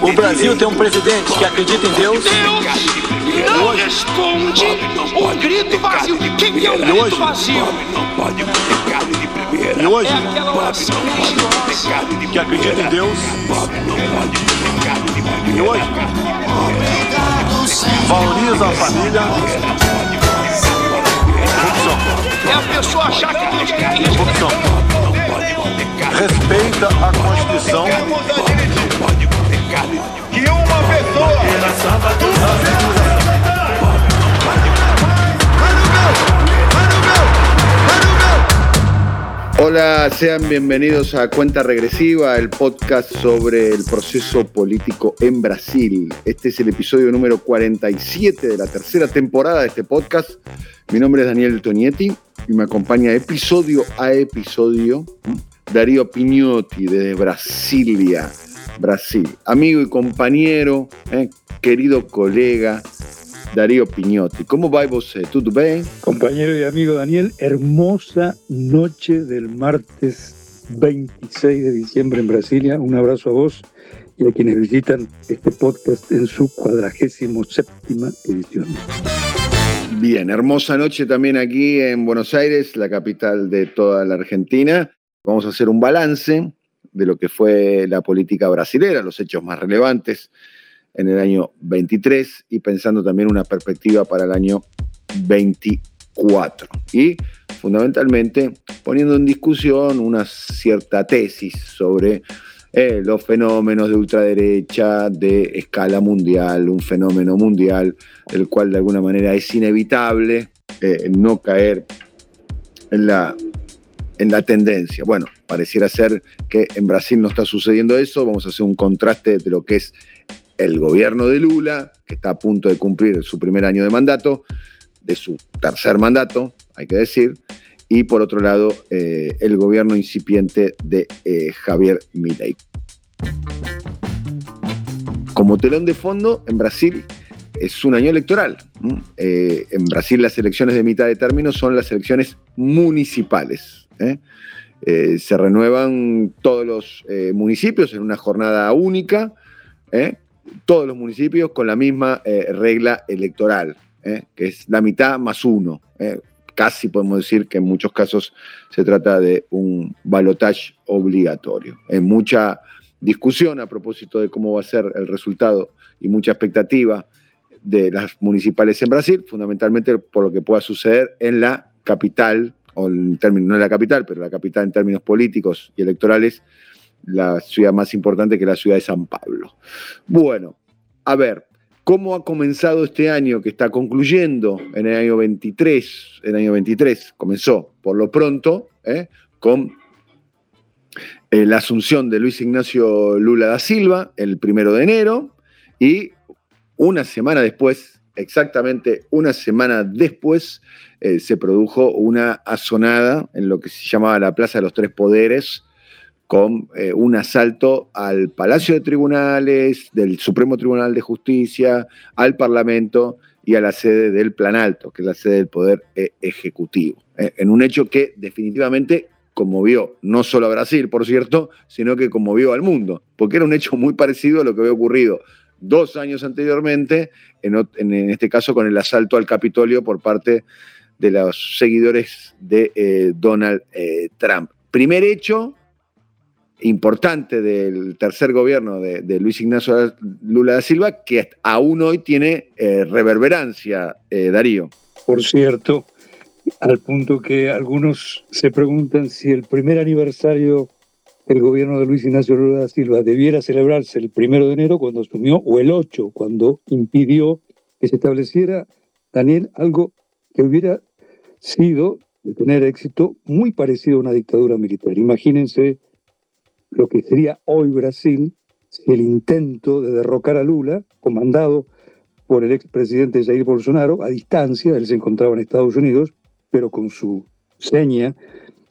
O Brasil tem um presidente que acredita em Deus. Não responde o grito vazio. Quem é o grito vazio? Não pode comer carne de primeira. E hoje, É aquela oração que acredita em Deus. Pobre não pode comer carne de primeira. E hoje, valoriza a família. É a pessoa achar que Deus quer isso. Corrupção. Respeita a Constituição. Que uma pessoa. Hola, sean bienvenidos a Cuenta Regresiva, el podcast sobre el proceso político en Brasil. Este es el episodio número 47 de la tercera temporada de este podcast. Mi nombre es Daniel Tonietti y me acompaña episodio a episodio Darío Pignotti desde Brasilia, Brasil. Amigo y compañero, eh, querido colega Darío Pignotti. ¿Cómo va você? ¿Tudo bem? Compañero y amigo Daniel, hermosa noche del martes 26 de diciembre en Brasilia. Un abrazo a vos y a quienes visitan este podcast en su cuadragésimo séptima edición. Bien, hermosa noche también aquí en Buenos Aires, la capital de toda la Argentina. Vamos a hacer un balance de lo que fue la política brasilera, los hechos más relevantes en el año 23 y pensando también una perspectiva para el año 24. Y fundamentalmente poniendo en discusión una cierta tesis sobre eh, los fenómenos de ultraderecha de escala mundial, un fenómeno mundial, el cual de alguna manera es inevitable eh, no caer en la, en la tendencia. Bueno, pareciera ser que en Brasil no está sucediendo eso, vamos a hacer un contraste de lo que es el gobierno de Lula, que está a punto de cumplir su primer año de mandato, de su tercer mandato, hay que decir, y por otro lado, eh, el gobierno incipiente de eh, Javier Milei. Como telón de fondo, en Brasil es un año electoral. Eh, en Brasil las elecciones de mitad de término son las elecciones municipales. ¿Eh? Eh, se renuevan todos los eh, municipios en una jornada única, todos los municipios con la misma regla electoral, que es la mitad más uno. Casi podemos decir que en muchos casos se trata de un balotaje obligatorio. Hay mucha discusión a propósito de cómo va a ser el resultado y mucha expectativa de las municipales en Brasil, fundamentalmente por lo que pueda suceder en la capital, o en términos, no en la capital, pero la capital en términos políticos y electorales, la ciudad más importante que es la ciudad de San Pablo. Bueno, a ver, ¿cómo ha comenzado este año que está concluyendo en el año 23? El año 23 comenzó, por lo pronto, ¿eh? con eh, la asunción de Luis Ignacio Lula da Silva el primero de enero y una semana después, exactamente una semana después, eh, se produjo una azonada en lo que se llamaba la Plaza de los Tres Poderes, con eh, un asalto al Palacio de Tribunales, del Supremo Tribunal de Justicia, al Parlamento y a la sede del Plan Alto, que es la sede del Poder eh, Ejecutivo. en un hecho que definitivamente conmovió no solo a Brasil, por cierto, sino que conmovió al mundo, porque era un hecho muy parecido a lo que había ocurrido dos años anteriormente, en, este caso con el asalto al Capitolio por parte de los seguidores de eh, Donald eh, Trump. Primer hecho importante del tercer gobierno de, de Luis Ignacio Lula da Silva, que aún hoy tiene eh, reverberancia, eh, Darío. Por cierto, al punto que algunos se preguntan si el primer aniversario del gobierno de Luis Ignacio Lula da Silva debiera celebrarse el primero de enero cuando asumió o el 8 cuando impidió que se estableciera, Daniel, algo que hubiera sido, de tener éxito, muy parecido a una dictadura militar. Imagínense lo que sería hoy Brasil si el intento de derrocar a Lula, comandado por el expresidente Jair Bolsonaro a distancia, él se encontraba en Estados Unidos, pero con su seña,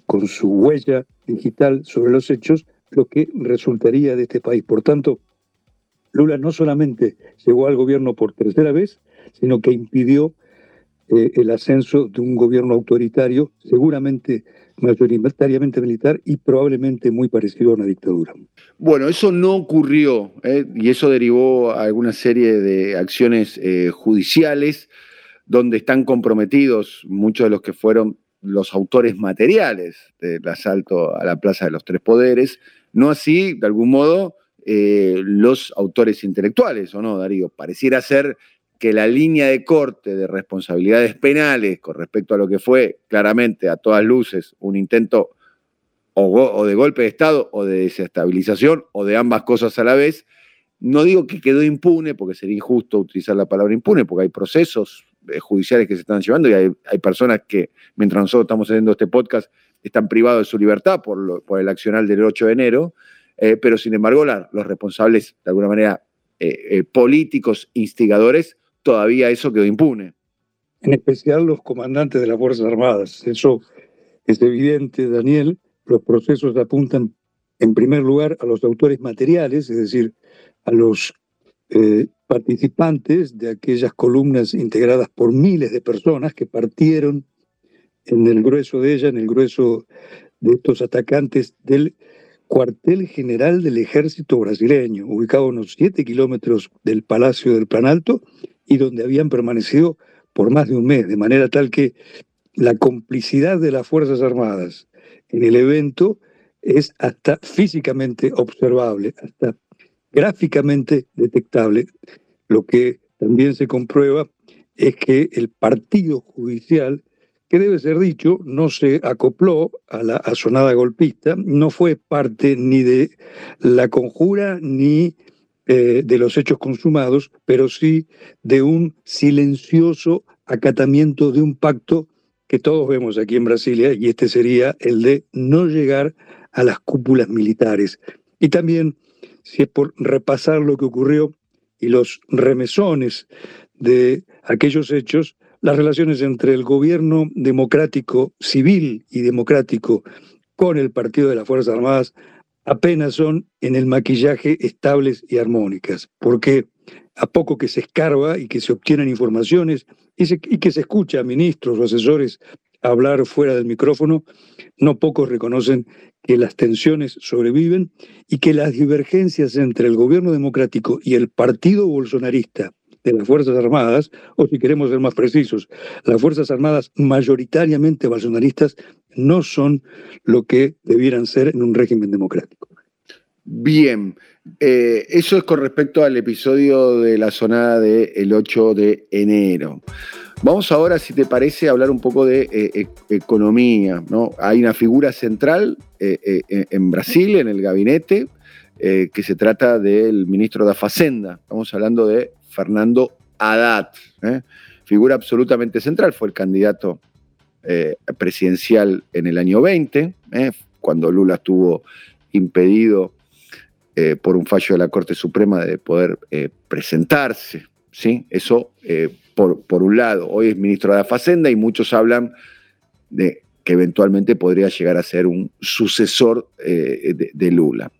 con su huella digital sobre los hechos, lo que resultaría de este país. Por tanto, Lula no solamente llegó al gobierno por tercera vez, sino que impidió eh, el ascenso de un gobierno autoritario, seguramente mayoritariamente militar y probablemente muy parecido a una dictadura. Bueno, eso no ocurrió ¿eh? y eso derivó a alguna serie de acciones eh, judiciales donde están comprometidos muchos de los que fueron los autores materiales del asalto a la Plaza de los Tres Poderes, no así, de algún modo, eh, los autores intelectuales, ¿o no, Darío? Pareciera ser que la línea de corte de responsabilidades penales con respecto a lo que fue claramente a todas luces un intento o, de golpe de Estado o de desestabilización o de ambas cosas a la vez, no digo que quedó impune, porque sería injusto utilizar la palabra impune, porque hay procesos judiciales que se están llevando y hay, personas que, mientras nosotros estamos haciendo este podcast, están privados de su libertad por, por el accional del 8 de enero, eh, pero sin embargo los responsables, de alguna manera, eh, políticos, instigadores, todavía eso quedó impune. En especial los comandantes de las Fuerzas Armadas. Eso es evidente, Daniel. Los procesos apuntan, en primer lugar, a los autores materiales, es decir, a los eh, participantes de aquellas columnas integradas por miles de personas que partieron en el grueso de ella, en el grueso de estos atacantes del cuartel general del ejército brasileño, ubicado a unos 7 kilómetros del Palacio del Planalto, y donde habían permanecido por más de un mes, de manera tal que la complicidad de las Fuerzas Armadas en el evento es hasta físicamente observable, hasta gráficamente detectable. Lo que también se comprueba es que el partido judicial, que debe ser dicho, no se acopló a la asonada golpista, no fue parte ni de la conjura ni eh, de los hechos consumados, pero sí de un silencioso acatamiento de un pacto que todos vemos aquí en Brasilia, y este sería el de no llegar a las cúpulas militares. Y también, si es por repasar lo que ocurrió y los remesones de aquellos hechos, las relaciones entre el gobierno democrático, civil y democrático con el Partido de las Fuerzas Armadas apenas son en el maquillaje estables y armónicas, porque a poco que se escarba y que se obtienen informaciones y, que se escucha a ministros o asesores hablar fuera del micrófono, no pocos reconocen que las tensiones sobreviven y que las divergencias entre el gobierno democrático y el partido bolsonarista de las Fuerzas Armadas, o si queremos ser más precisos, las Fuerzas Armadas mayoritariamente bolsonaristas no son lo que debieran ser en un régimen democrático. Bien, eh, eso es con respecto al episodio de la sonada del 8 de enero. Vamos ahora, si te parece, a hablar un poco de eh, e, economía. ¿no? Hay una figura central eh, en Brasil, en el gabinete, que se trata del ministro de Facenda. Estamos hablando de Fernando Haddad, figura absolutamente central, fue el candidato presidencial en el año 20, cuando Lula estuvo impedido eh, por un fallo de la Corte Suprema de poder eh, presentarse. ¿sí? Eso eh, por, por, un lado. Hoy es ministro de la Facenda y muchos hablan de que eventualmente podría llegar a ser un sucesor de, de Lula.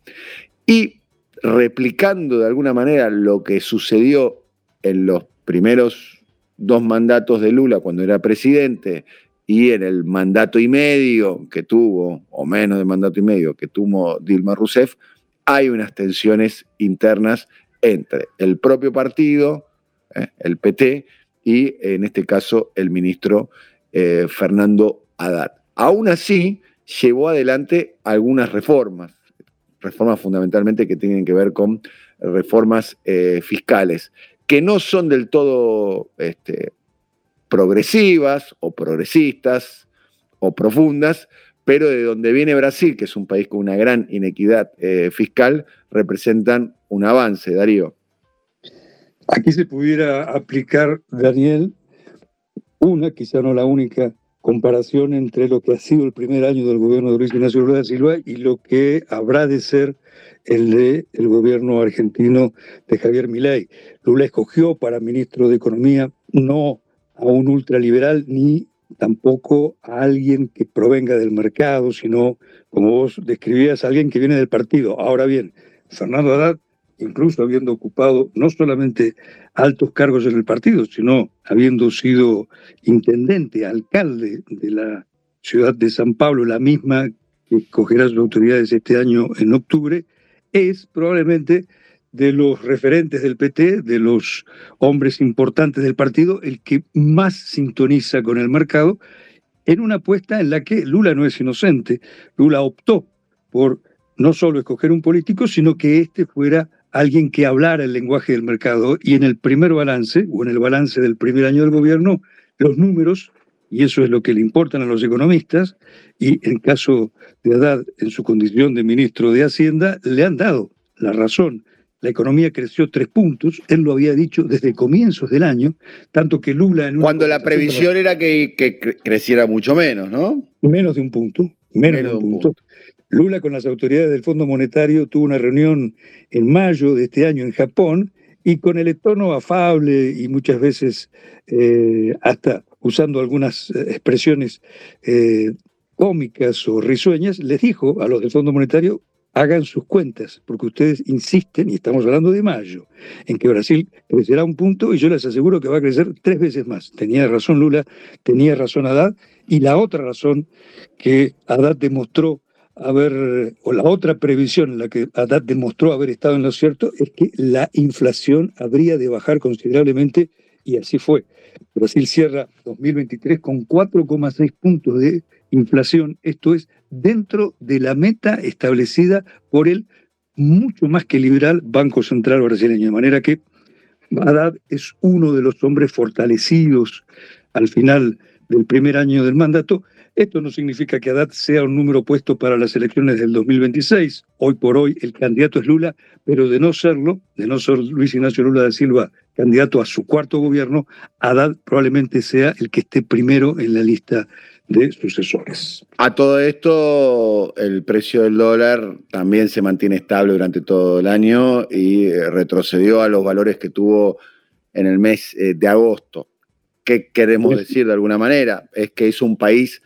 Y replicando de alguna manera lo que sucedió en los primeros dos mandatos de Lula cuando era presidente y en el mandato y medio que tuvo, o menos de mandato y medio que tuvo Dilma Rousseff, hay unas tensiones internas entre el propio partido, eh, el PT, y en este caso el ministro eh, Fernando Haddad. Aún así, llevó adelante algunas reformas, reformas fundamentalmente que tienen que ver con reformas eh, fiscales, que no son del todo este, progresivas o progresistas o profundas, pero de donde viene Brasil, que es un país con una gran inequidad eh, fiscal, representan un avance, Darío. Aquí se pudiera aplicar, Daniel, una, quizá no la única comparación entre lo que ha sido el primer año del gobierno de Luis Ignacio Lula da Silva y lo que habrá de ser el de el gobierno argentino de Javier Milei. Lula escogió para ministro de Economía no a un ultraliberal ni tampoco a alguien que provenga del mercado, sino, como vos describías, a alguien que viene del partido. Ahora bien, Fernando Haddad, incluso habiendo ocupado no solamente altos cargos en el partido, sino habiendo sido intendente, alcalde de la ciudad de San Pablo, la misma que escogerá sus autoridades este año en octubre, es probablemente de los referentes del PT, de los hombres importantes del partido, el que más sintoniza con el mercado, en una apuesta en la que Lula no es inocente. Lula optó por no solo escoger un político, sino que éste fuera alguien que hablara el lenguaje del mercado. Y en el primer balance, o en el balance del primer año del gobierno, los números, y eso es lo que le importan a los economistas, y en caso de Haddad, en su condición de ministro de Hacienda, le han dado la razón la economía creció tres puntos, él lo había dicho desde comienzos del año, tanto que Lula... En Cuando la previsión era que, que, creciera mucho menos, ¿no? Menos de un punto, menos, de un punto. Lula con las autoridades del Fondo Monetario tuvo una reunión en mayo de este año en Japón y con el tono afable y muchas veces eh, hasta usando algunas eh, expresiones eh, cómicas o risueñas, les dijo a los del Fondo Monetario hagan sus cuentas, porque ustedes insisten, y estamos hablando de mayo, en que Brasil crecerá un punto y yo les aseguro que va a crecer tres veces más. Tenía razón Lula, tenía razón Haddad, y la otra razón que Haddad demostró haber, o la otra previsión en la que Haddad demostró haber estado en lo cierto, es que la inflación habría de bajar considerablemente, y así fue. Brasil cierra 2023 con 4,6 puntos de inflación, esto es dentro de la meta establecida por el mucho más que liberal Banco Central brasileño. De manera que Haddad es uno de los hombres fortalecidos al final del primer año del mandato. Esto no significa que Haddad sea un número puesto para las elecciones del 2026. Hoy por hoy el candidato es Lula, pero de no serlo, de no ser Luis Ignacio Lula da Silva candidato a su cuarto gobierno, Haddad probablemente sea el que esté primero en la lista de sucesores. A todo esto, el precio del dólar también se mantiene estable durante todo el año y eh, retrocedió a los valores que tuvo en el mes eh, de agosto. ¿Qué queremos decir de alguna manera? Es que es un país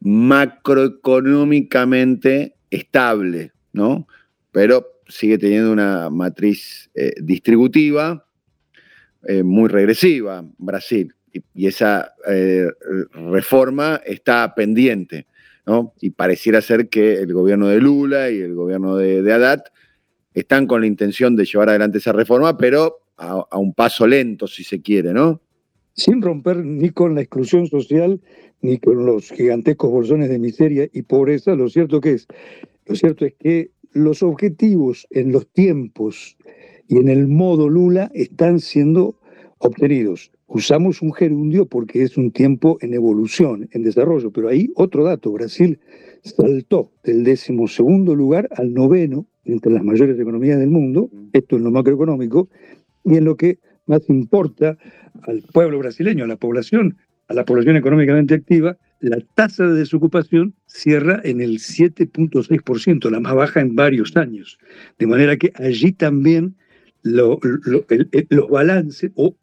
macroeconómicamente estable, ¿no? Pero sigue teniendo una matriz eh, distributiva muy regresiva, Brasil y, esa eh, reforma está pendiente. ¿no? Y pareciera ser que el gobierno de Lula y el gobierno de, de Haddad están con la intención de llevar adelante esa reforma, pero a, un paso lento, si se quiere, ¿no? Sin romper ni con la exclusión social, ni con los gigantescos bolsones de miseria y pobreza, lo cierto que es, lo cierto es que los objetivos en los tiempos y en el modo Lula están siendo obtenidos. Usamos un gerundio porque es un tiempo en evolución, en desarrollo, pero ahí otro dato, Brasil saltó del decimosegundo lugar al noveno entre las mayores economías del mundo, esto en lo macroeconómico, y en lo que más importa al pueblo brasileño, a la población, a la población económicamente activa, la tasa de desocupación cierra en el 7.6%, la más baja en varios años. De manera que allí también los balances o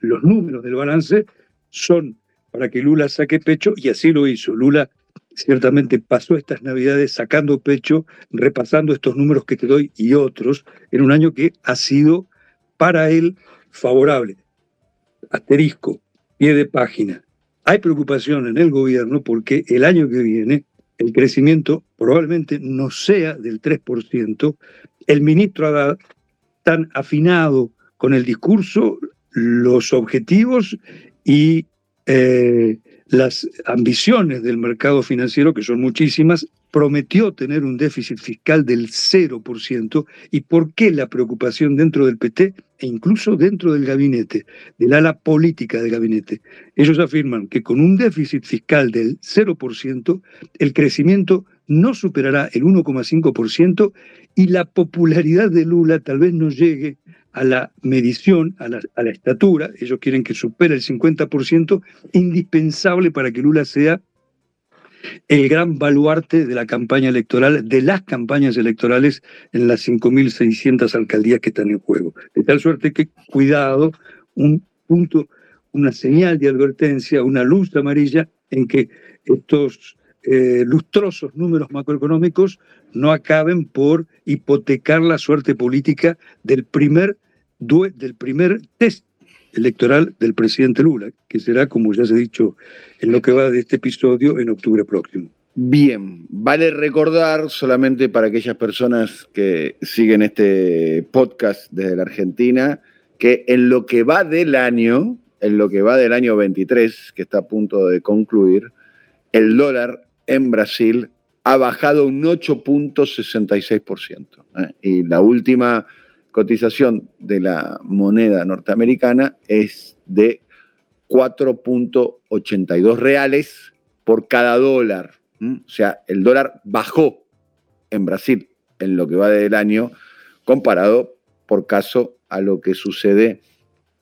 los números del balance son para que Lula saque pecho y así lo hizo. Lula ciertamente pasó estas navidades sacando pecho, repasando estos números que te doy y otros, en un año que ha sido para él favorable. Asterisco, pie de página. Hay preocupación en el gobierno porque el año que viene el crecimiento probablemente no sea del 3%. El ministro Haddad tan afinado con el discurso, los objetivos y eh, las ambiciones del mercado financiero, que son muchísimas, prometió tener un déficit fiscal del 0%. ¿Y por qué la preocupación dentro del PT e incluso dentro del gabinete, del ala política del gabinete? Ellos afirman que con un déficit fiscal del 0%, el crecimiento no superará el 1,5% y la popularidad de Lula tal vez no llegue a la medición, a la, a la estatura, ellos quieren que supere el 50%, indispensable para que Lula sea el gran baluarte de la campaña electoral, de las campañas electorales en las 5.600 alcaldías que están en juego. De tal suerte que, cuidado, un punto, una señal de advertencia, una luz amarilla en que estos eh, lustrosos números macroeconómicos no acaben por hipotecar la suerte política del primer, del primer test electoral del presidente Lula, que será, como ya se ha dicho en lo que va de este episodio, en octubre próximo. Bien, vale recordar solamente para aquellas personas que siguen este podcast desde la Argentina, que en lo que va del año, en lo que va del año 23, que está a punto de concluir, el dólar en Brasil ha bajado un 8.66%. ¿eh? Y la última cotización de la moneda norteamericana es de 4.82 reales por cada dólar. O sea, el dólar bajó en Brasil en lo que va del año comparado por caso a lo que sucede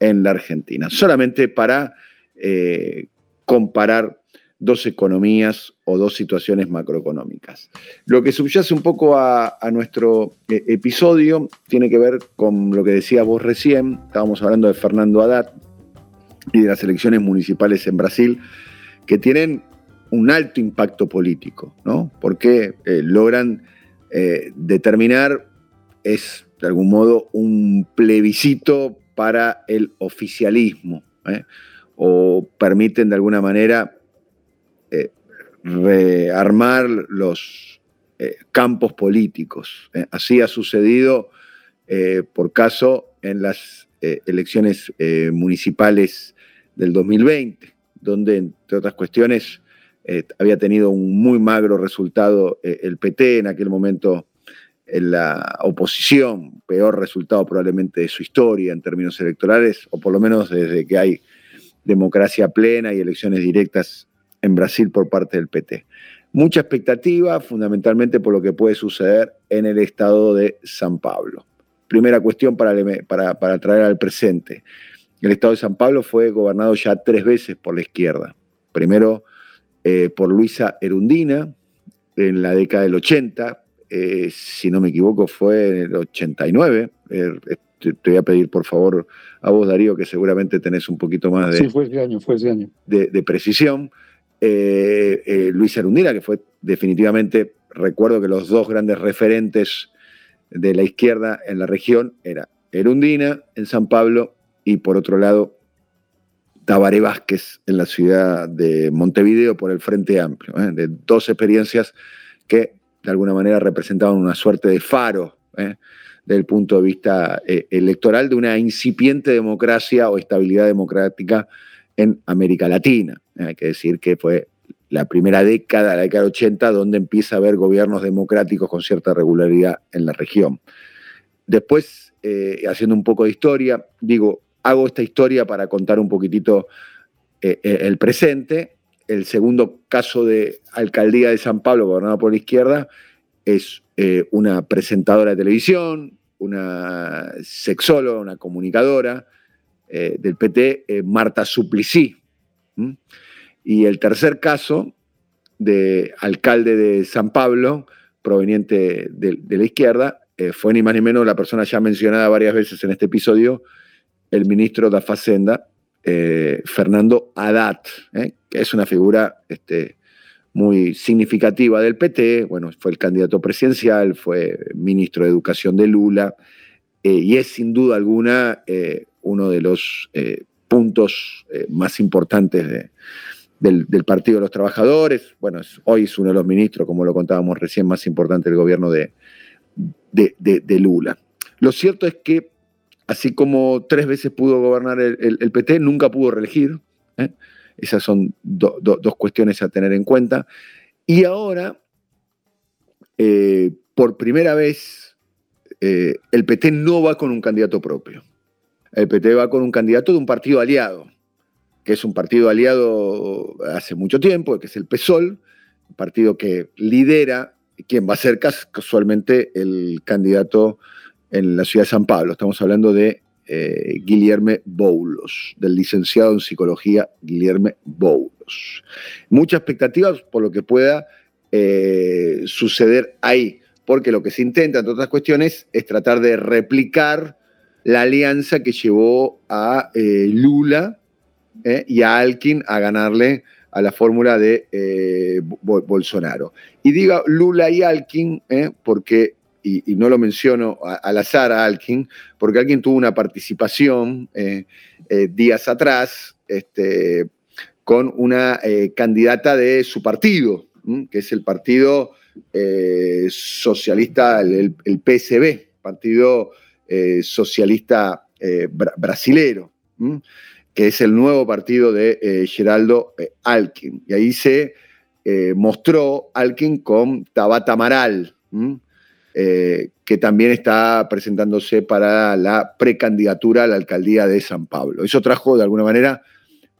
en la Argentina. Solamente para eh, comparar dos economías o dos situaciones macroeconómicas. Lo que subyace un poco a, nuestro eh, episodio tiene que ver con lo que decía vos recién, estábamos hablando de Fernando Haddad y de las elecciones municipales en Brasil, que tienen un alto impacto político, ¿no? Porque eh, logran eh, determinar, es de algún modo un plebiscito para el oficialismo, o permiten de alguna manera rearmar los eh, campos políticos. Eh, así ha sucedido, eh, por caso, en las elecciones municipales del 2020, donde, entre otras cuestiones, había tenido un muy magro resultado el PT en aquel momento en la oposición, peor resultado probablemente de su historia en términos electorales, o por lo menos desde que hay democracia plena y elecciones directas en Brasil por parte del PT. Mucha expectativa, fundamentalmente por lo que puede suceder en el estado de San Pablo. Primera cuestión para, para, traer al presente. El estado de San Pablo fue gobernado ya tres veces por la izquierda. Primero eh, por Luisa Erundina en la década del 80, eh, si no me equivoco fue en el 89. Eh, te, voy a pedir por favor a vos, Darío, que seguramente tenés un poquito más de, sí, fue ese año, fue ese año. de precisión. Eh, eh, Luis Erundina, que fue definitivamente, recuerdo que los dos grandes referentes de la izquierda en la región era Erundina en San Pablo y por otro lado Tabaré Vázquez en la ciudad de Montevideo por el Frente Amplio, ¿eh? de dos experiencias que de alguna manera representaban una suerte de faro desde el punto de vista electoral de una incipiente democracia o estabilidad democrática en América Latina. Hay que decir que fue la primera década, la década 80, donde empieza a haber gobiernos democráticos con cierta regularidad en la región. Después, eh, haciendo un poco de historia, digo, hago esta historia para contar un poquitito eh, eh, el presente. El segundo caso de alcaldía de San Pablo, gobernada por la izquierda, es una presentadora de televisión, una sexóloga, una comunicadora, eh, del PT, eh, Marta Suplicy. Y el tercer caso de alcalde de San Pablo, proveniente de, la izquierda, eh, fue ni más ni menos la persona ya mencionada varias veces en este episodio, el ministro de Facenda, Fernando Haddad, que es una figura este, muy significativa del PT, bueno, fue el candidato presidencial, fue ministro de Educación de Lula, y es sin duda alguna uno de los eh, puntos eh, más importantes del, Partido de los Trabajadores. Bueno, hoy es uno de los ministros, como lo contábamos recién, más importante del gobierno de, Lula. Lo cierto es que, así como tres veces pudo gobernar el, PT, nunca pudo reelegir. ¿eh? Esas son dos cuestiones a tener en cuenta. Y ahora, por primera vez, el PT no va con un candidato propio el PT va con un candidato de un partido aliado, que es un partido aliado hace mucho tiempo, que es el PSOL, un partido que lidera quien va a ser casualmente el candidato en la ciudad de San Pablo. Estamos hablando de eh, Guillermo Boulos, del licenciado en psicología Guillermo Boulos. Muchas expectativas por lo que pueda eh, suceder ahí, porque lo que se intenta, entre otras cuestiones, es tratar de replicar la alianza que llevó a eh, Lula y a Alkin a ganarle a la fórmula de Bolsonaro. Y diga Lula y Alkin porque y, no lo menciono al azar a Alkin, porque Alkin tuvo una participación eh, eh, días atrás este, con una eh, candidata de su partido, que es el Partido Socialista, el, PSB, Partido Socialista Brasilero, que es el nuevo partido de Geraldo Alkin. Y ahí se mostró Alkin con Tabata Amaral. Eh, que también está presentándose para la precandidatura a la alcaldía de San Pablo. Eso trajo de alguna manera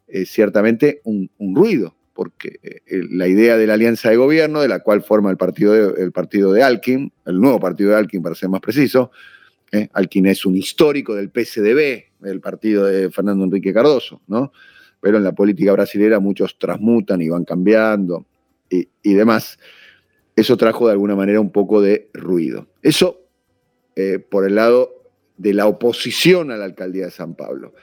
eh, ciertamente un, ruido, porque eh, la idea de la alianza de gobierno, de la cual forma el partido el partido de Alkin, el nuevo partido de Alkin para ser más preciso, Alkin es un histórico del PSDB, el partido de Fernando Enrique Cardoso, ¿no? pero en la política brasilera muchos transmutan y van cambiando y, y demás eso trajo de alguna manera un poco de ruido. Eso eh, por el lado de la oposición a la alcaldía de San Pablo.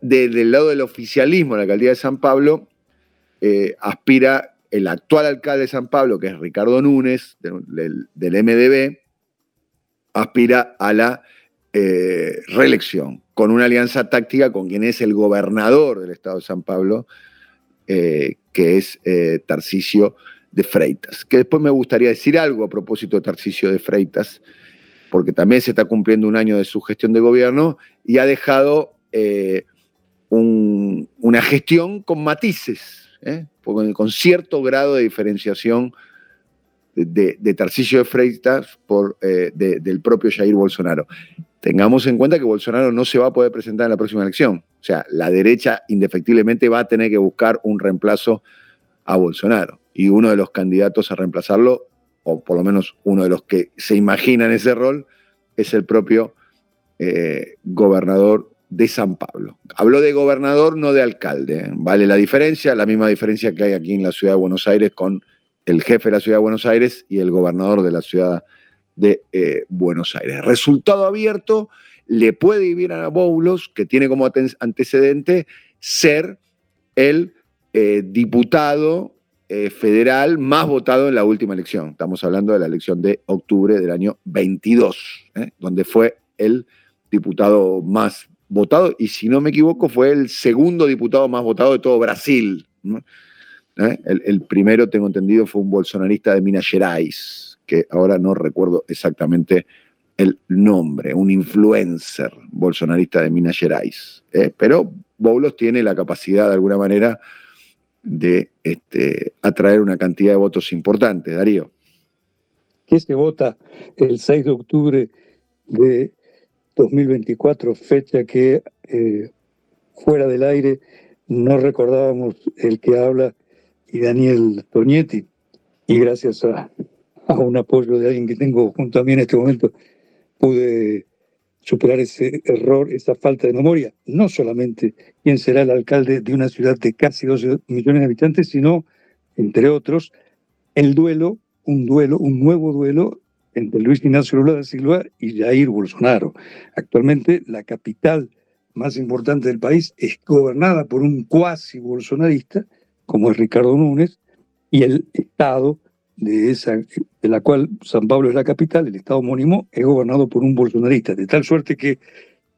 Desde el lado del oficialismo la alcaldía de San Pablo, eh, aspira el actual alcalde de San Pablo, que es Ricardo Núñez, del, MDB, aspira a la eh, reelección, con una alianza táctica con quien es el gobernador del estado de San Pablo, que es Tarcisio de Freitas. Que después me gustaría decir algo a propósito de Tarcisio de Freitas, porque también se está cumpliendo un año de su gestión de gobierno y ha dejado eh, una gestión con matices, ¿eh? con, cierto grado de diferenciación de, de Tarcisio de Freitas por, eh, del propio Jair Bolsonaro. Tengamos en cuenta que Bolsonaro no se va a poder presentar en la próxima elección. O sea, la derecha indefectiblemente va a tener que buscar un reemplazo a Bolsonaro y uno de los candidatos a reemplazarlo, o por lo menos uno de los que se imagina en ese rol, es el propio eh, gobernador de San Pablo. Hablo de gobernador, no de alcalde. ¿eh? Vale la diferencia, la misma diferencia que hay aquí en la ciudad de Buenos Aires con el jefe de la ciudad de Buenos Aires y el gobernador de la ciudad de eh, Buenos Aires. Resultado abierto, le puede vivir a Boulos, que tiene como antecedente ser el diputado eh, federal más votado en la última elección. Estamos hablando de la elección de octubre del año 22, ¿eh? donde fue el diputado más votado y si no me equivoco fue el segundo diputado más votado de todo Brasil. ¿Eh? El, primero, tengo entendido, fue un bolsonarista de Minas Gerais, que ahora no recuerdo exactamente el nombre, un influencer bolsonarista de Minas Gerais. pero Boulos tiene la capacidad de alguna manera de este, atraer una cantidad de votos importantes, Darío. ¿Qué se vota el 6 de octubre de 2024, fecha que eh, fuera del aire no recordábamos el que habla y Daniel Toñetti, y gracias a, a un apoyo de alguien que tengo junto a mí en este momento, pude superar ese error, esa falta de memoria, no solamente quién será el alcalde de una ciudad de casi 12 millones de habitantes, sino, entre otros, el duelo, un duelo, un nuevo duelo entre Luis Ignacio Lula da Silva y Jair Bolsonaro. Actualmente la capital más importante del país es gobernada por un cuasi bolsonarista, como es Ricardo Núñez, y el Estado de, esa, de la cual San Pablo es la capital, el estado homónimo, es gobernado por un bolsonarista, de tal suerte que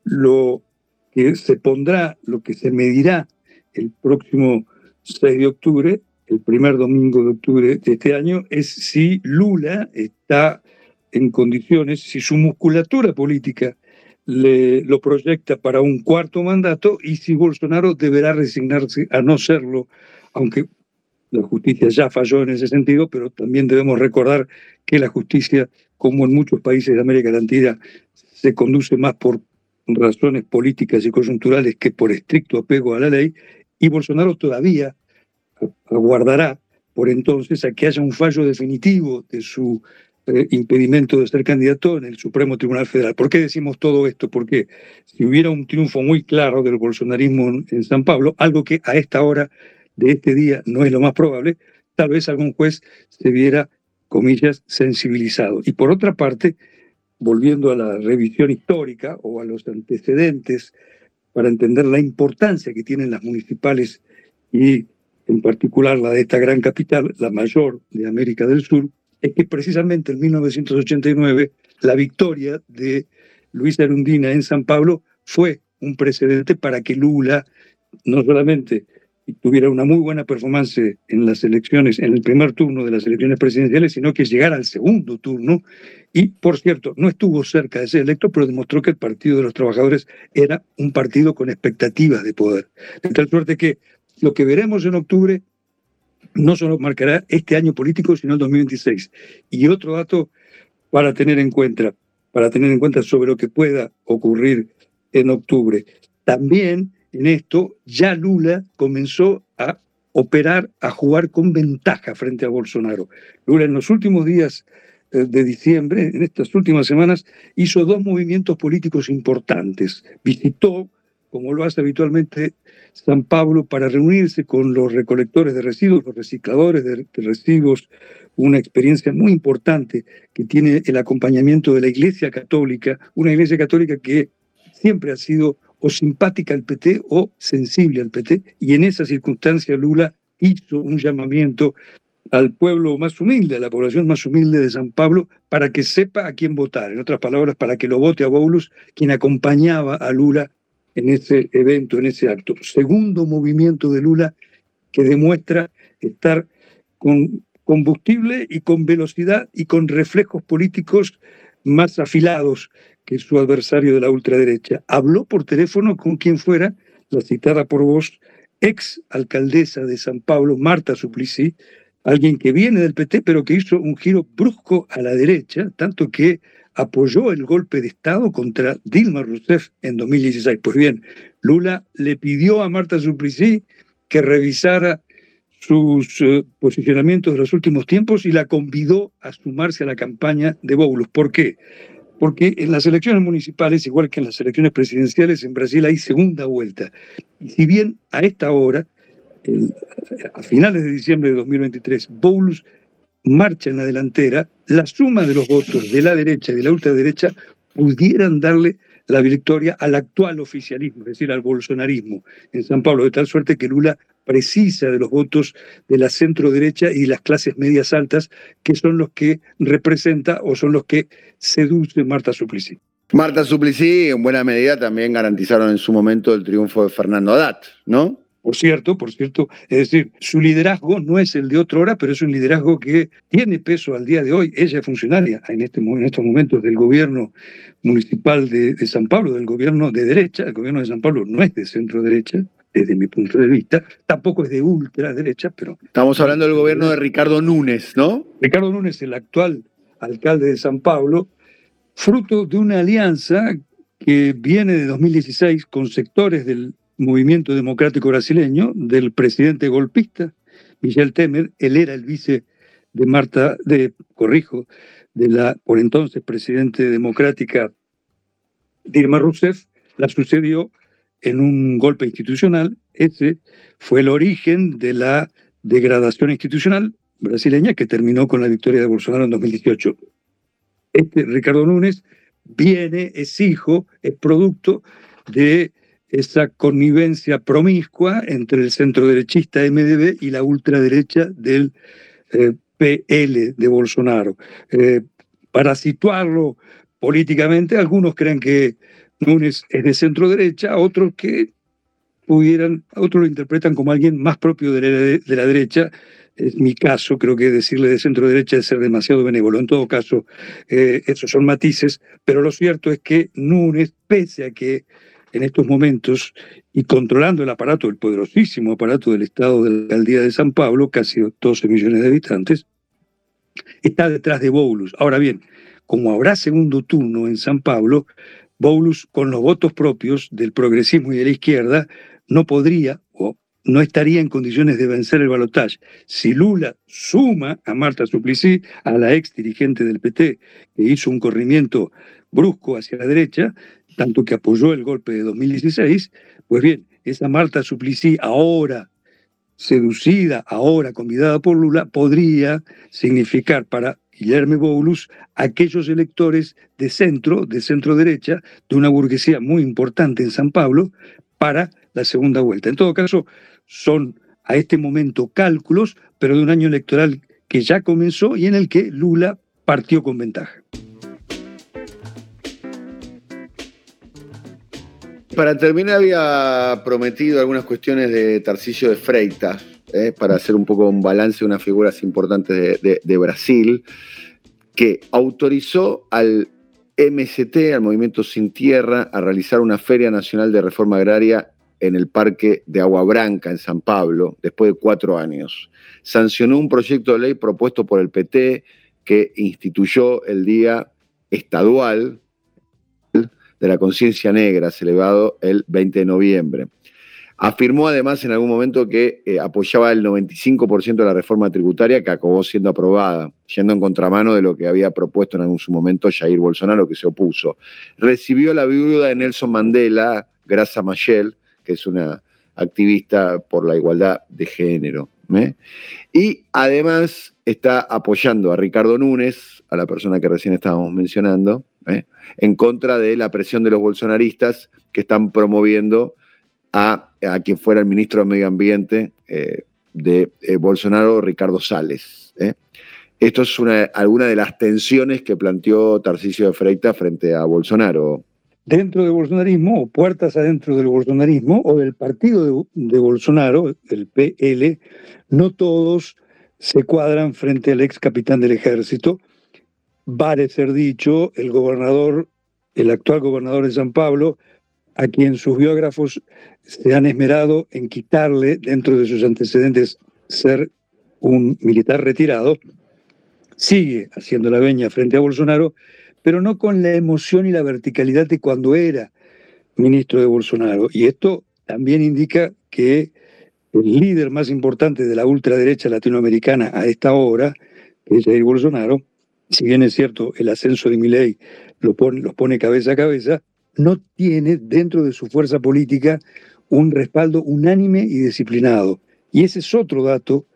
lo que se pondrá, lo que se medirá el próximo 6 de octubre, el primer domingo de octubre de este año, es si Lula está en condiciones, si su musculatura política le, lo proyecta para un cuarto mandato y si Bolsonaro deberá resignarse a no serlo, aunque la justicia ya falló en ese sentido, pero también debemos recordar que la justicia, como en muchos países de América Latina, se conduce más por razones políticas y coyunturales que por estricto apego a la ley, y Bolsonaro todavía aguardará por entonces a que haya un fallo definitivo de su eh, impedimento de ser candidato en el Supremo Tribunal Federal. ¿Por qué decimos todo esto? Porque si hubiera un triunfo muy claro del bolsonarismo en San Pablo, algo que a esta hora de este día no es lo más probable, tal vez algún juez se viera, comillas, sensibilizado. Y por otra parte, volviendo a la revisión histórica o a los antecedentes para entender la importancia que tienen las municipales y en particular la de esta gran capital, la mayor de América del Sur, es que precisamente en 1989 la victoria de Luis Arundina en San Pablo fue un precedente para que Lula no solamente tuviera una muy buena performance en las elecciones, en el primer turno de las elecciones presidenciales, sino que llegara al segundo turno. Y, por cierto, no estuvo cerca de ser electo, pero demostró que el Partido de los Trabajadores era un partido con expectativas de poder. De tal suerte que lo que veremos en octubre no solo marcará este año político, sino el 2026. Y otro dato para tener en cuenta, para tener en cuenta sobre lo que pueda ocurrir en octubre. También en esto ya Lula comenzó a operar, a jugar con ventaja frente a Bolsonaro. Lula en los últimos días eh, de diciembre, en estas últimas semanas, hizo dos movimientos políticos importantes. Visitó como lo hace habitualmente San Pablo, para reunirse con los recolectores de residuos, los recicladores de, residuos, una experiencia muy importante que tiene el acompañamiento de la Iglesia Católica, una Iglesia Católica que siempre ha sido o simpática al PT o sensible al PT, y en esa circunstancia Lula hizo un llamamiento al pueblo más humilde, a la población más humilde de San Pablo, para que sepa a quién votar. En otras palabras, para que lo vote a Boulos, quien acompañaba a Lula en ese evento, en ese acto. Segundo movimiento de Lula que demuestra estar con combustible y con velocidad y con reflejos políticos más afilados que su adversario de la ultraderecha. Habló por teléfono con quien fuera, la citada por vos, ex alcaldesa de San Pablo, Marta Suplicy, alguien que viene del PT, pero que hizo un giro brusco a la derecha, tanto que apoyó el golpe de Estado contra Dilma Rousseff en 2016. Pues bien, Lula le pidió a Marta Suplicy que revisara sus eh, posicionamientos de los últimos tiempos y la convidó a sumarse a la campaña de Boulos. ¿Por qué? Porque en las elecciones municipales, igual que en las elecciones presidenciales, en Brasil hay segunda vuelta. Y si bien a esta hora, a finales de diciembre de 2023, Boulos marcha en la delantera, la suma de los votos de la derecha y de la ultraderecha pudieran darle la victoria al actual oficialismo, es decir, al bolsonarismo en San Pablo, de tal suerte que Lula precisa de los votos de la centro derecha y las clases medias altas, que son los que representa o son los que seduce Marta Suplicy. Marta Suplicy, en buena medida, también garantizaron en su momento el triunfo de Fernando Haddad, ¿no? Por cierto, por cierto, es decir, su liderazgo no es el de otra hora, pero es un liderazgo que tiene peso al día de hoy. Ella es funcionaria en, este, en estos momentos del gobierno municipal de, San Pablo, del gobierno de derecha. El gobierno de San Pablo no es de centro derecha, desde mi punto de vista. Tampoco es de ultraderecha, pero... Estamos hablando del gobierno de Ricardo Núñez, ¿no? Ricardo Núñez, el actual alcalde de San Pablo, fruto de una alianza que viene de 2016 con sectores del movimiento democrático brasileño del presidente golpista, Michel Temer. Él era el vice de Marta, de, corrijo, de la por entonces presidente democrática Dilma Rousseff. La sucedió en un golpe institucional. Ese fue el origen de la degradación institucional brasileña que terminó con la victoria de Bolsonaro en 2018. Este Ricardo Núñez viene, es hijo, es producto de esa connivencia promiscua entre el centro derechista MDB y la ultraderecha del eh, PL de Bolsonaro. Eh, para situarlo políticamente, algunos creen que Núñez es de centro derecha, otros que pudieran, otros lo interpretan como alguien más propio de la, derecha. Es mi caso, creo que decirle de centro derecha es ser demasiado benévolo. En todo caso, eh, esos son matices, pero lo cierto es que Núñez, pese a que en estos momentos y controlando el aparato, el poderosísimo aparato del Estado de la Alcaldía de San Pablo, casi 12 millones de habitantes, está detrás de Boulos. Ahora bien, como habrá segundo turno en San Pablo, Boulos, con los votos propios del progresismo y de la izquierda, no podría, o no estaría en condiciones de vencer el balotaje. Si Lula suma a Marta Suplicy, a la ex dirigente del PT, que hizo un corrimiento brusco hacia la derecha, tanto que apoyó el golpe de 2016, pues bien, esa Marta Suplicy ahora seducida, ahora convidada por Lula, podría significar para Guillermo Boulos aquellos electores de centro, de centro derecha, de una burguesía muy importante en San Pablo, para la segunda vuelta. En todo caso, son a este momento cálculos, pero de un año electoral que ya comenzó y en el que Lula partió con ventaja. Para terminar, había prometido algunas cuestiones de Tarcillo de Freitas, ¿eh? para hacer un poco un balance de unas figuras importantes de, Brasil, que autorizó al MST, al Movimiento Sin Tierra, a realizar una Feria Nacional de Reforma Agraria en el Parque de Agua Branca, en San Pablo, después de cuatro años. Sancionó un proyecto de ley propuesto por el PT que instituyó el Día Estadual de la Conciencia Negra, celebrado el 20 de noviembre. Afirmó además en algún momento que eh, apoyaba el 95% de la reforma tributaria que acabó siendo aprobada, yendo en contramano de lo que había propuesto en algún su momento Jair Bolsonaro, que se opuso. Recibió la viuda de Nelson Mandela, Grasa Machel, que es una activista por la igualdad de género. ¿Eh? Y además está apoyando a Ricardo Núñez, a la persona que recién estábamos mencionando, ¿eh? en contra de la presión de los bolsonaristas que están promoviendo a, quien fuera el ministro de Medio Ambiente eh, de Bolsonaro, Ricardo Sales. Esto es una, alguna de las tensiones que planteó Tarcisio de Freita frente a Bolsonaro. Dentro del bolsonarismo, o puertas adentro del bolsonarismo, o del partido de Bolsonaro, el PL, no todos se cuadran frente al ex capitán del ejército, vale ser dicho, el gobernador, el actual gobernador de San Pablo, a quien sus biógrafos se han esmerado en quitarle dentro de sus antecedentes ser un militar retirado, sigue haciendo la veña frente a Bolsonaro, pero no con la emoción y la verticalidad de cuando era ministro de Bolsonaro. Y esto también indica que el líder más importante de la ultraderecha latinoamericana a esta hora, que es Jair Bolsonaro, si bien es cierto, el ascenso de Milei lo pone, los pone cabeza a cabeza, no tiene dentro de su fuerza política un respaldo unánime y disciplinado. Y ese es otro dato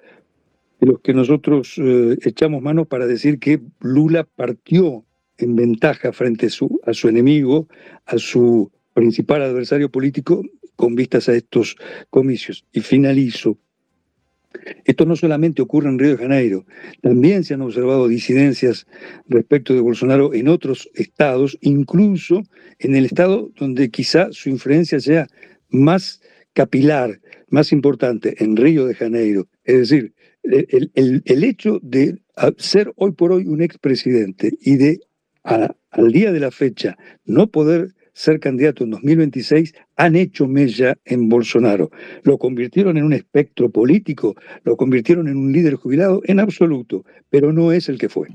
de los que nosotros eh, echamos mano para decir que Lula partió en ventaja frente a su, enemigo, a su principal adversario político, con vistas a estos comicios. Y finalizo esto no solamente ocurre en Río de Janeiro, también se han observado disidencias respecto de Bolsonaro en otros estados, incluso en el estado donde quizá su influencia sea más capilar, más importante, en Río de Janeiro. Es decir, el, hecho de ser hoy por hoy un expresidente y de al día de la fecha no poder ser candidato en 2026 han hecho mella en Bolsonaro. Lo convirtieron en un espectro político, lo convirtieron en un líder jubilado en absoluto, pero no es el que fue.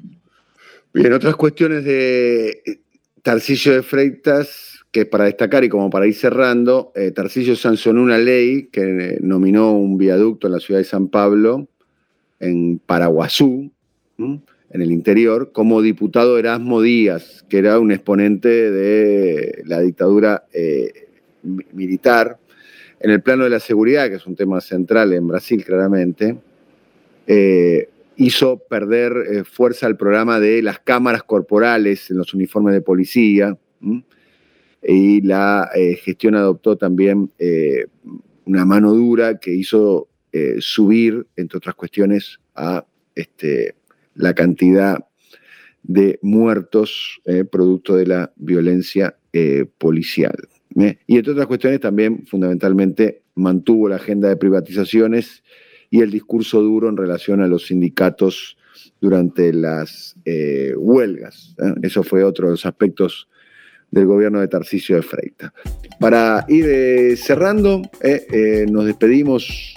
Bien, otras cuestiones de eh, Tarcillo de Freitas, que para destacar y como para ir cerrando, eh, sancionó una ley que eh, nominó un viaducto en la ciudad de San Pablo, en Paraguazú, en el interior, como diputado Erasmo Díaz, que era un exponente de la dictadura eh, militar. En el plano de la seguridad, que es un tema central en Brasil claramente, eh, hizo perder eh, fuerza al programa de las cámaras corporales en los uniformes de policía. Y la gestión adoptó también una mano dura que hizo subir, entre otras cuestiones, a este, la cantidad de muertos eh, producto de la violencia eh, policial. ¿eh? Y entre otras cuestiones también fundamentalmente mantuvo la agenda de privatizaciones y el discurso duro en relación a los sindicatos durante las huelgas. Eso fue otro de los aspectos del gobierno de Tarcisio de Freita. Para ir cerrando, nos despedimos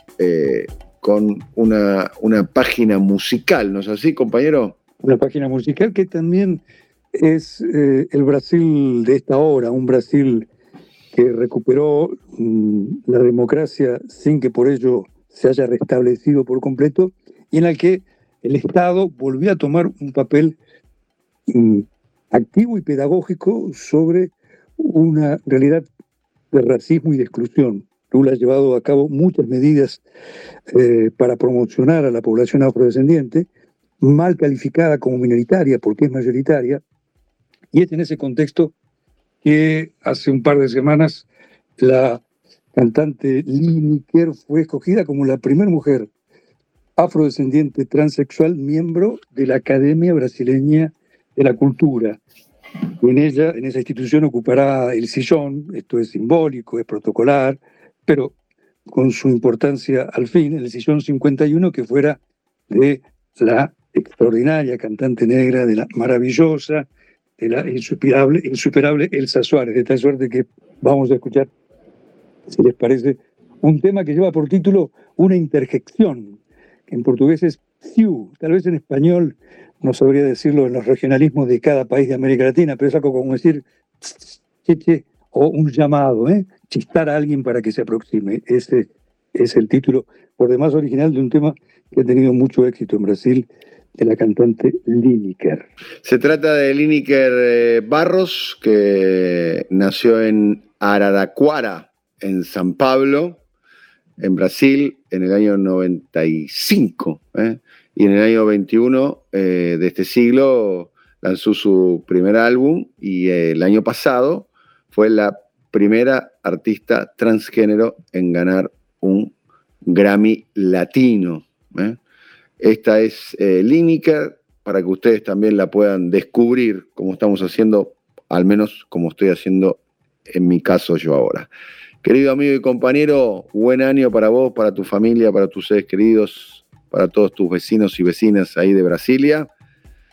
con una, una página musical, ¿no es así, compañero? Una página musical que también es eh, el Brasil de esta hora, un Brasil que recuperó mm, la democracia sin que por ello se haya restablecido por completo, y en la que el Estado volvió a tomar un papel mm, activo y pedagógico sobre una realidad de racismo y de exclusión. Lula ha llevado a cabo muchas medidas eh, para promocionar a la población afrodescendiente, mal calificada como minoritaria porque es mayoritaria, y es en ese contexto que hace un par de semanas la cantante Lineker fue escogida como la primera mujer afrodescendiente transexual miembro de la Academia Brasileña de la Cultura. En ella, en esa institución, ocupará el sillón, esto es simbólico, es protocolar, pero con su importancia al fin, el sillón 51, que fuera de la extraordinaria cantante negra, de la maravillosa, de la insuperable, insuperable Elsa Suárez, de tal suerte que vamos a escuchar, si les parece, un tema que lleva por título Una interjección, que en portugués es Ciu, tal vez en español no sabría decirlo en los regionalismos de cada país de América Latina, pero es algo como decir che, o un llamado, ¿eh? chistar a alguien para que se aproxime. Ese es el título, por demás original, de un tema que ha tenido mucho éxito en Brasil, de la cantante Lineker. Se trata de Lineker eh, Barros, que nació en Araraquara, en San Pablo, en Brasil, en el año 95. ¿eh? Y en el año 21 eh, de este siglo lanzó su primer álbum y el año pasado fue la primera artista transgénero en ganar un Grammy latino. ¿eh? Esta es eh, para que ustedes también la puedan descubrir, como estamos haciendo, al menos como estoy haciendo en mi caso yo ahora. Querido amigo y compañero, buen año para vos, para tu familia, para tus seres queridos, para todos tus vecinos y vecinas ahí de Brasilia.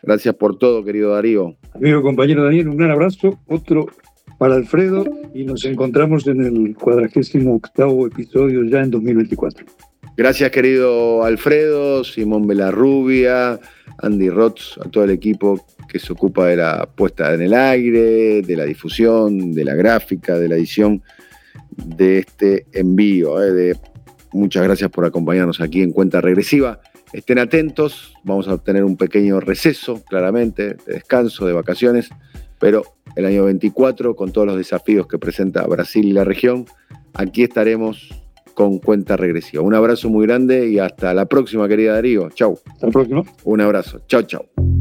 Gracias por todo, querido Darío. Amigo compañero Daniel, un gran abrazo, otro para Alfredo y nos encontramos en el cuadragésimo octavo episodio ya en 2024. Gracias, querido Alfredo, Simón Belarrubia, Andy Rotz, a todo el equipo que se ocupa de la puesta en el aire, de la difusión, de la gráfica, de la edición de este envío. Eh, de, muchas gracias por acompañarnos aquí en Cuenta Regresiva. Estén atentos, vamos a tener un pequeño receso, claramente, de descanso, de vacaciones, pero el año 24, con todos los desafíos que presenta Brasil y la región, aquí estaremos con Cuenta Regresiva. Un abrazo muy grande y hasta la próxima, querida Darío. Chau. Hasta la próxima. Un abrazo. Chau, chau.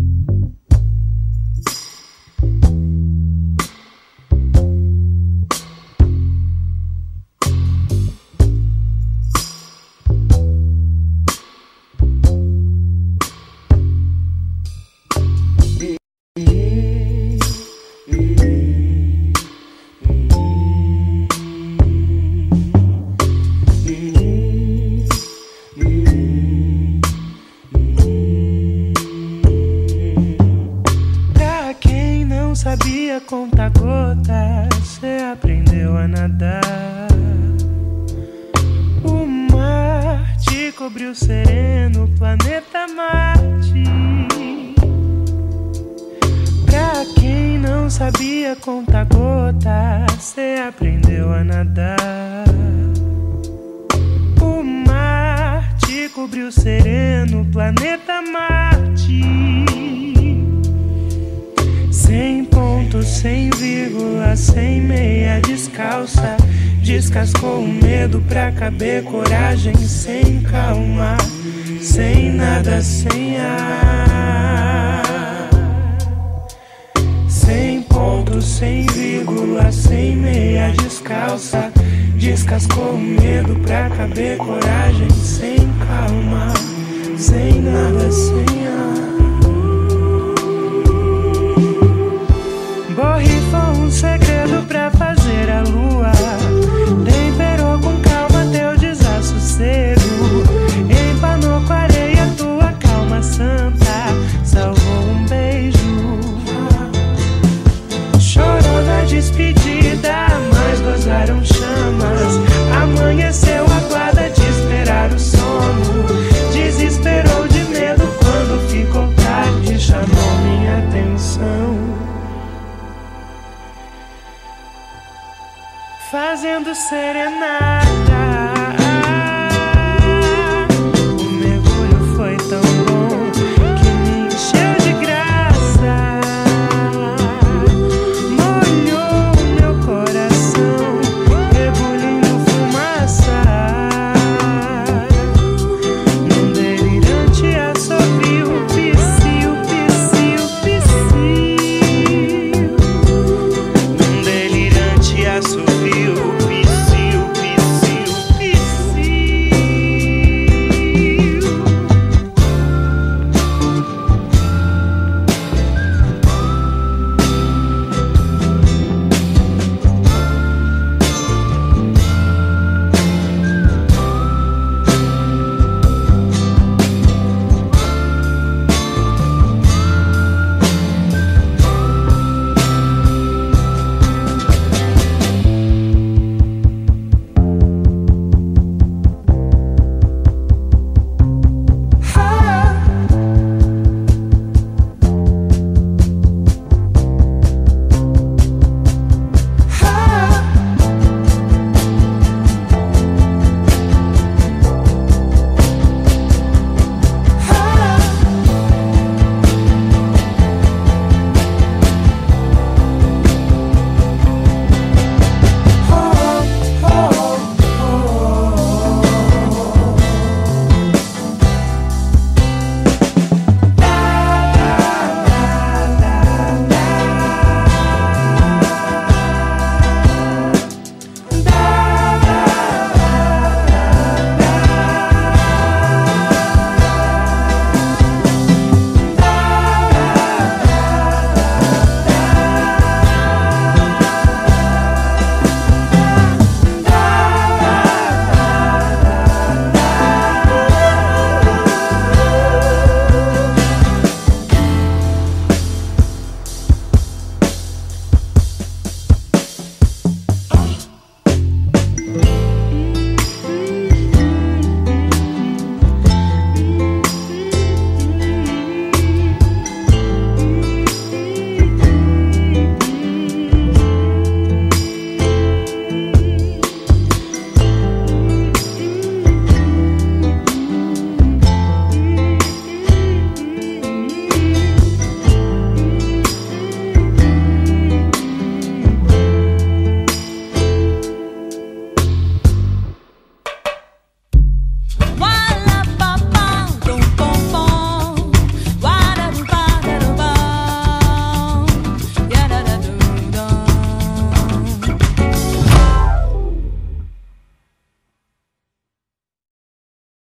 Nada, sem ar. Sem ponto, sem vírgula, sem meia descalça. Descascou o medo pra caber coragem, sem calma, sem nada, sem ar. Borrifou um segredo pra fazer a lua. fazendo serenata.